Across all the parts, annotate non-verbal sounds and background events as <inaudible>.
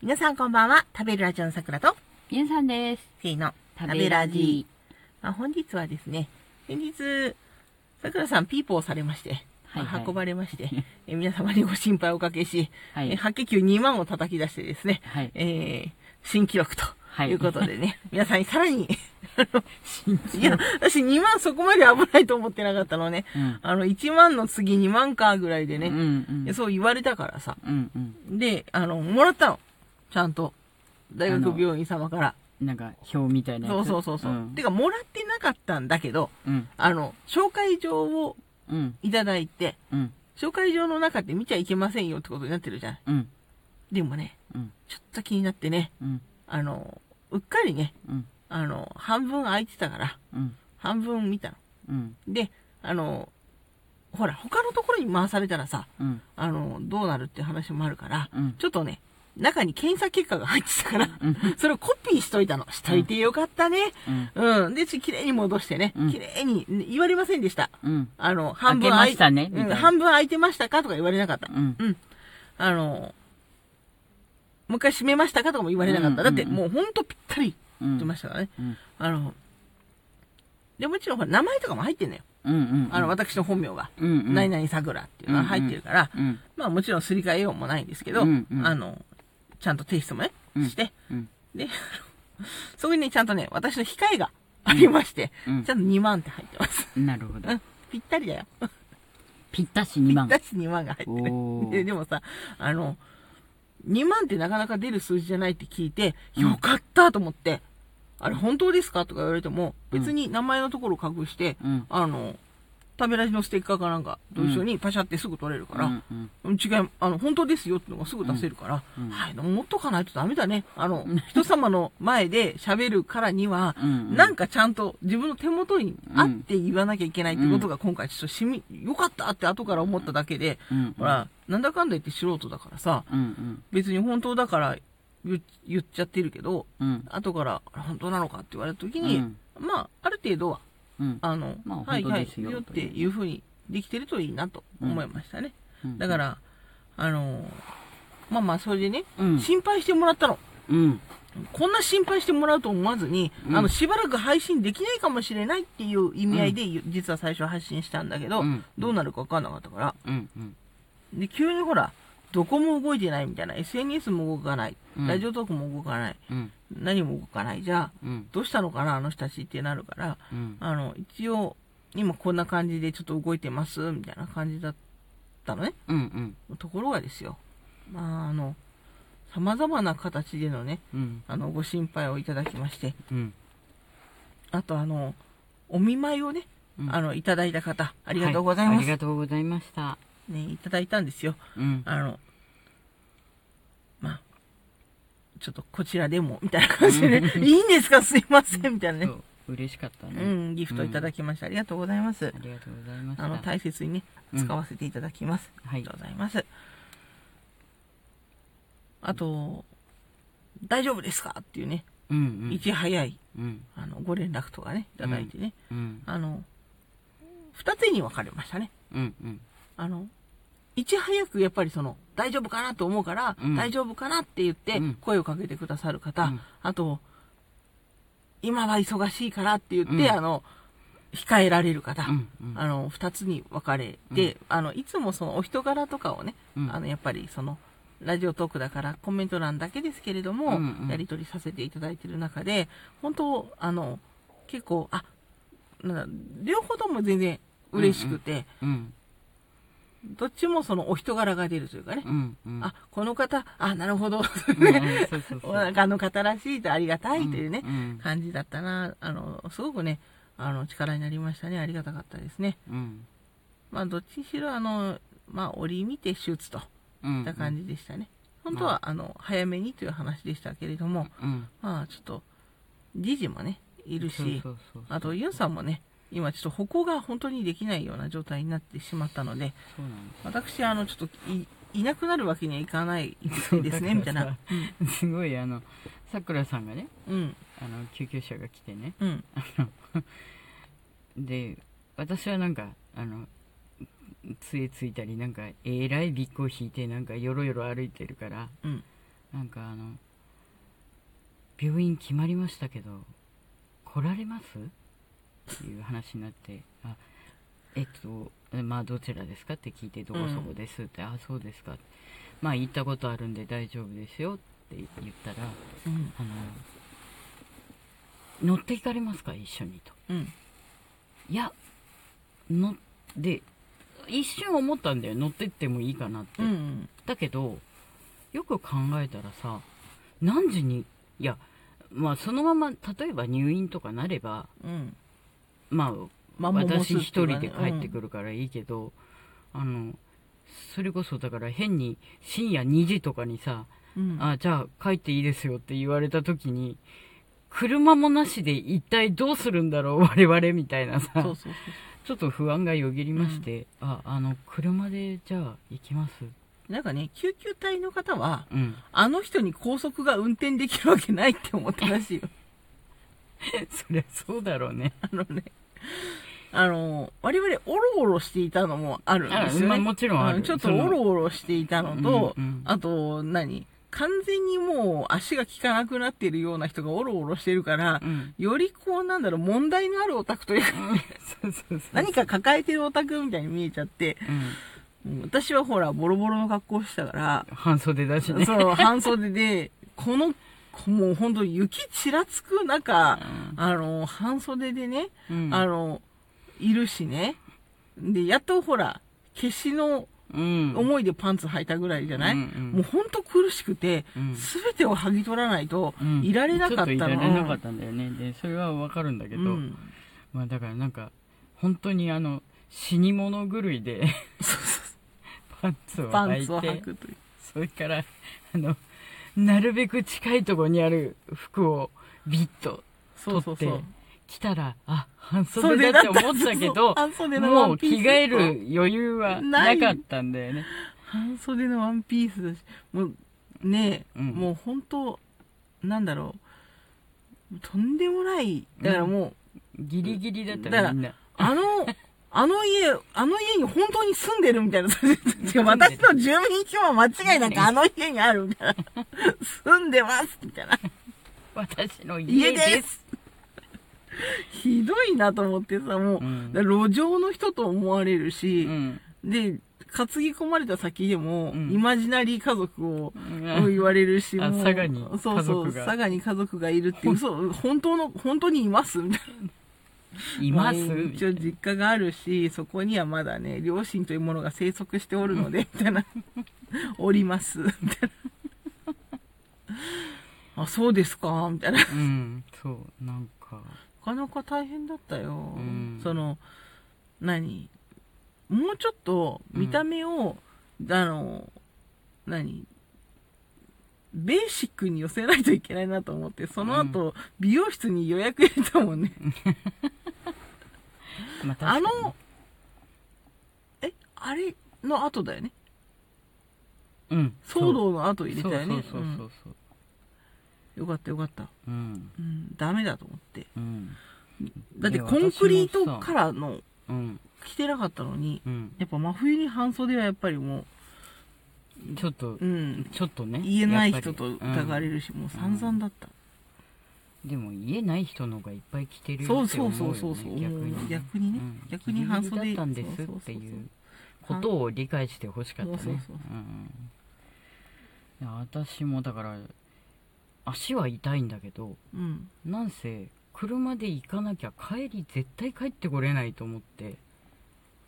皆さんこんばんは。食べるラジオのさくらと、みゆさんです。せーの、食べラジ。まあ、本日はですね、先日、さくらさんピーポーされまして、はいはいまあ運ばれまして、え皆様にご心配をおかけし、はいえ白血球2万を叩き出してですね、はいえー新記録とはいいうことでね、<laughs> 皆さんにさらに、いや、私2万そこまで危ないと思ってなかったのね、うんあの、1万の次2万かぐらいでね、うんうん。そう言われたからさ、うんうん。で、あの、もらったの。ちゃんと。大学病院様から。なんか、表みたいなやつ？そうそうそうそう、んてか、もらってなかったんだけど、うん。あの、紹介状をうん。いただいて、うん。紹介状の中って見ちゃいけませんよってことになってるじゃん。うん。でもね、うん。ちょっと気になってね、うん。あの、うっかりね、うん。あの、半分空いてたから、うん。半分見たの。うん。で、あの、ほら、他のところに回されたらさ、うん。あの、どうなるって話もあるから、うん。ちょっとね、中に検査結果が入ってたから、うん。それをコピーしといたの。しといてよかったね。うん。うん。で、ち綺麗に戻してねうん。綺麗に、言われませんでした。うん。あの、半分開けましたねうん半分空いてましたかとか言われなかった。うん。うん。あの、もう一回閉めましたかとかも言われなかった。だって、うんうんうんもうほんとぴったりうん。言ってましたからね。うん。あの、で、もちろんほら、名前とかも入ってんのよ。うん。うん。あの、私の本名が。うん。うん。何々桜っていうのが入ってるから、うん。まあもちろんすり替えようもないんですけど、うんうんあの、ちゃんと提出もね、うんして、うん。で、<laughs> そこにね、ちゃんとね、私の控えがありまして、うんちゃんと2万って入ってます。なるほど。うん、ぴったりだよ。ぴったし2万ぴっ。たし2万が入ってる。で <laughs> でもさ、あの、2万ってなかなか出る数字じゃないって聞いて、よかったと思って、あれ本当ですか？とか言われても、別に名前のところを隠して、うん。あの、食べラジのステッカーかなんかと一緒にパシャってすぐ取れるから、うん。違い、あの、本当ですよってのがすぐ出せるから、うんはい、でも持っとかないとダメだね。あの、人様の前で喋るからには、うん。なんかちゃんと自分の手元にあって言わなきゃいけないってことが今回ちょっとしみ、よかったって後から思っただけで、うん。ほら、なんだかんだ言って素人だからさ。別に本当だから言言っちゃってるけど、うん。後から本当なのかって言われた時うに、ん。まあ、ある程度は、うん。あの、まあはいはい、よよっていうふうにできてるといいなと思いましたね。だから、あのまあまあ、それでね、うん。心配してもらったの。うん。こんな心配してもらうと思わずに、うんあの、しばらく配信できないかもしれないっていう意味合いで、実は最初発信したんだけど、うんどうなるか分かんなかったから、うん。うん。で、急にほら、どこも動いてないみたいな、SNS も動かない、うんラジオトークも動かない、うん。何も動かない、じゃあ、うん。どうしたのかな、あの人たちってなるから、うん。あの、一応、今こんな感じでちょっと動いてます、みたいな感じだったのね。うん。うん。ところがですよ、まあ、あの、様々な形でのね、うん。あの、ご心配をいただきまして、うん。あとあの、お見舞いをね、うんあの、いただいた方、あありがとうございます。ありがとうございました。ね、いただいたんですよ。うん。あの、まあ、ちょっとこちらでも、みたいな感じでね、いいんですか？すいません、みたいなね。嬉しかったうね。ん、ギフトいただきました。ありがとうございますあ。りがとうございました。あの、大切にね、うん使わせていただきます。あはいりがとうございます。あと、大丈夫ですか？っていうね、うんうん。いち早い、うん。あの、ご連絡とかね、いただいてね、うん。あの、二つに分かれましたね。うんうん。あの、いち早くやっぱりその、大丈夫かなと思うから、うん。大丈夫かなって言ってうん、声をかけてくださる方、うん。あと、今は忙しいからって言って、うん。あの、控えられる方、うん。うん。あの、二つに分かれて、あの、いつもそのお人柄とかをね、うん。あの、やっぱりその、ラジオトークだからコメント欄だけですけれども、うんうん。やり取りさせていただいている中で、本当、あの、結構、あ、なんだ両方とも全然嬉しくて、うん。どっちもそのお人柄が出るというかね、うんうん。あ、この方、あ、なるほど。あ <laughs> の方らしいとありがたいというね、うん。感じだったな、あの、すごくね、あの、力になりましたね。ありがたかったですね。うん。まあ、どっちにしろ、あの、まあ、折見て手術とうん。いった感じでしたね。本当は、あの、早めにという話でしたけれども、うん。まあ、ちょっと、じじもね、いるし。あと、ユンさんもね、今ちょっと歩行が本当にできないような状態になってしまったので、そうなんです。私、あの、ちょっとい、いなくなるわけにはいかないですね、みたいな。すごい、あの、さくらさんがね、うん、あの、救急車が来てね。うん、<laughs> で、私はなんか、あの、杖ついたり、なんか、えらいびっこを引いて、なんか、よろよろ歩いてるから、うん、なんかあの病院決まりましたけど来られます？っていう話になってあえっとまあどちらですかって聞いてどこそこですって、あそうですかまあ行ったことあるんで大丈夫ですよって言ったらうん。あの乗っていかれますか？一緒にとうん。いや乗で一瞬思ったんだよ乗ってってもいいかなって、うん。だけどよく考えたらさ何時にいやまあそのまま例えば入院とかなればうん。まあ私一人で帰ってくるからいいけど、あのそれこそだから変に深夜2時とかにさ、うん。あじゃあ帰っていいですよって言われた時に車もなしで一体どうするんだろう我々みたいなさ。ちょっと不安がよぎりまして、ああの車でじゃあ行きますなんかね、救急隊の方は、うんあの人に高速が運転できるわけないって思ったらしいよ。<laughs> そりゃそうだろうねあのね、あの、我々オロオロしていたのもあるんですよね。あまあもちろんある。うちょっとその。オロオロしていたのと、うんうん。あと、何？完全にもう足が効かなくなってるような人がオロオロしてるからう、ん。よりこうなんだろう、問題のあるオタクというか、何か抱えてるオタクみたいに見えちゃって、私はほら、ボロボロの格好してたから、半袖だしね。そう、半袖で、この、もう本当雪ちらつく中、あの、半袖でね、うん。あの、いるしね。で、やっとほら、消しのうん。思いでパンツ履いたぐらいじゃない、うんうん。もうほんと苦しくてうん、すべ、てを剥ぎ取らないとうん、いられなかったの。ちょっといられなかったんだよね。でそれはわかるんだけど、うん。まあだからなんか本当にあの死に物狂いで <laughs> パンツを履いてツを履くという。それからあのなるべく近いところにある服をビッと取って。来たらあ半袖だって思ったけどもう着替える余裕はなかったんだよね。半袖のワンピースだし、もう、ねえ、うん。もう本当なんだろう。とんでもない。だからもう、ギリギリだったみんな。あの、あの家、あの家に本当に住んでるみたいな。<laughs> 私の住民票は間違いなくあの家にあるみたいな。住んでますみたいな。私の家ですすひどいなと思ってさ、もう、うん路上の人と思われるし、うんで、担ぎ込まれた先でも、うんイマジナリー家族をうん言われるし、あもう佐賀にそうそう、家族が佐賀に家族がいるって嘘、本当の、本当にいますみたいな。いますまあ一応実家があるし、そこにはまだね、両親というものが生息しておるので、みたいな。おります、みたいな。あ、そうですか？みたいな。うんそうなんかなかなか大変だったよ。うんその、何？もうちょっと見た目を、あの、何？ベーシックに寄せないといけないなと思って、その後、美容室に予約入れたもんね。<laughs> まああの、え、あれの後だよね？うん。騒動の後入れたよね？そうそうそうそうう。ん。よかったよかった。うん。うん、ダメだと思って。うん。だってコンクリート私もさカラーのうん。着てなかったのに、うん。やっぱ真冬に半袖はやっぱりもちょっとう、うん、ちょっとね言えない人と疑われるし、もう散々だった。うんでも言えない人の方がいっぱい着てるそうそうよって思うそうそうそう。よね逆にね逆にね。うん逆に半袖だったんですそうそうそうっていうことを理解してほしかったね私もだから足は痛いんだけどうん。なんせ車で行かなきゃ帰り絶対帰ってこれないと思って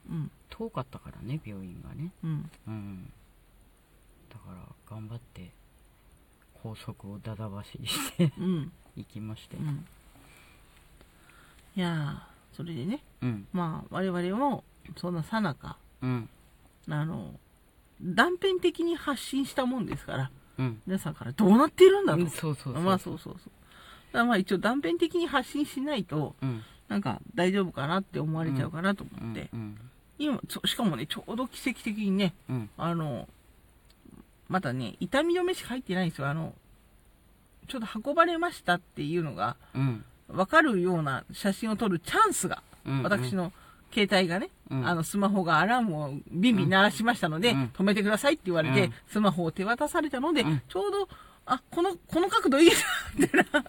うん。遠かったからね病院がねうん。うんだから頑張って高速をだだ走りしてうん。行きまして。うん。いやー、それでね、うん。まあ、我々も、そんなさなか、うん。あの、断片的に発信したもんですから、うん。皆さんからどうなっているんだと。うんそうそうそうまあそうそうそう。だからまあ一応断片的に発信しないと、うん。なんか大丈夫かなって思われちゃうかなとう思って。今、そしかもね、ちょうど奇跡的にね、うん。あの、またね、痛み止めしか入ってないんですよ。あの、ちょっと運ばれましたっていうのが、うんわかるような写真を撮るチャンスが、うん私の携帯がね、うんあの、スマホがアラームをビンビン鳴らしましたので、うん止めてくださいって言われて、うんスマホを手渡されたので、うんちょうど、あ、この、この角度いいじゃんみたいな。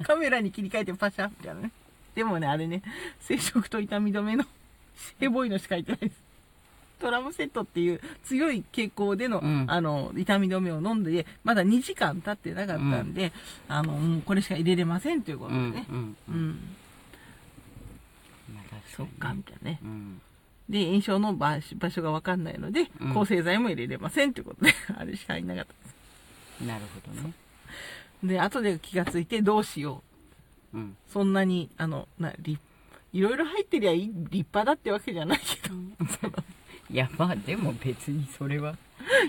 <laughs> カメラに切り替えてパシャみたいなね。でもね、あれね、生殖と痛み止めの、<laughs> ヘボいのしか入ってないです。トラムセットっていう強い傾向での、うん。あの、痛み止めを飲んで、まだ2時間経ってなかったんで、あの、もうこれしか入れれませんということうんでね。うんう。うん。ん。まあそっか、みたいなね。うん。で、炎症の場所場所がわかんないので、うん。抗生剤も入れれませんということで、<laughs> あれしか入んなかったです。なるほどね。で、後で気がついてどうしよう。うん。そんなに、あの、な、り、いろいろ入ってりゃ立派だってわけじゃないけど、<laughs> そのいやまあでも別にそれは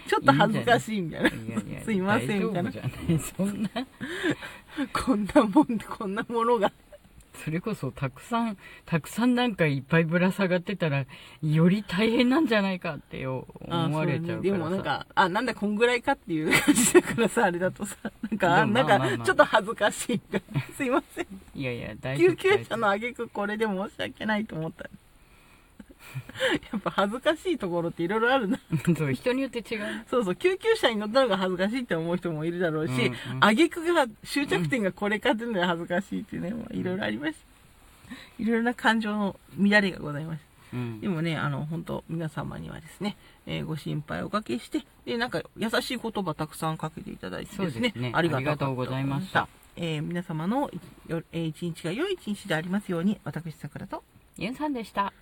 ちょっと恥ずかしいみたいな。い <laughs> やいやすいませんみたいな大丈夫じゃないそんなこんなもん、こんなものが。それこそたくさんたくさんなんかいっぱいぶら下がってたらより大変なんじゃないかってよ思われちゃうからさねでもなんか、あ、なんだこんぐらいかっていう感じだからさ、あれだとさ、<laughs> なんか、なんか、ちょっと恥ずかしいみたいな。<laughs> すいません。いやいや大丈夫救急車の挙句これで申し訳ないと思った。<laughs> やっぱ恥ずかしいところっていろいろあるな。<laughs> そう人によって違うそうそう、救急車に乗ったのが恥ずかしいって思う人もいるだろうし、うんうん挙句が終着点がこれかっていうのが恥ずかしいっていうね、まあいろいろありました。いろいろな感情の乱れがございました。うんでもね、あの、本当皆様にはですね、えーご心配をおかけして、で、なんか、優しい言葉たくさんかけていただいてですね、すねありがとうございました。えー皆様のよえー一日が良い一日でありますように、私、桜と、ユンさんでした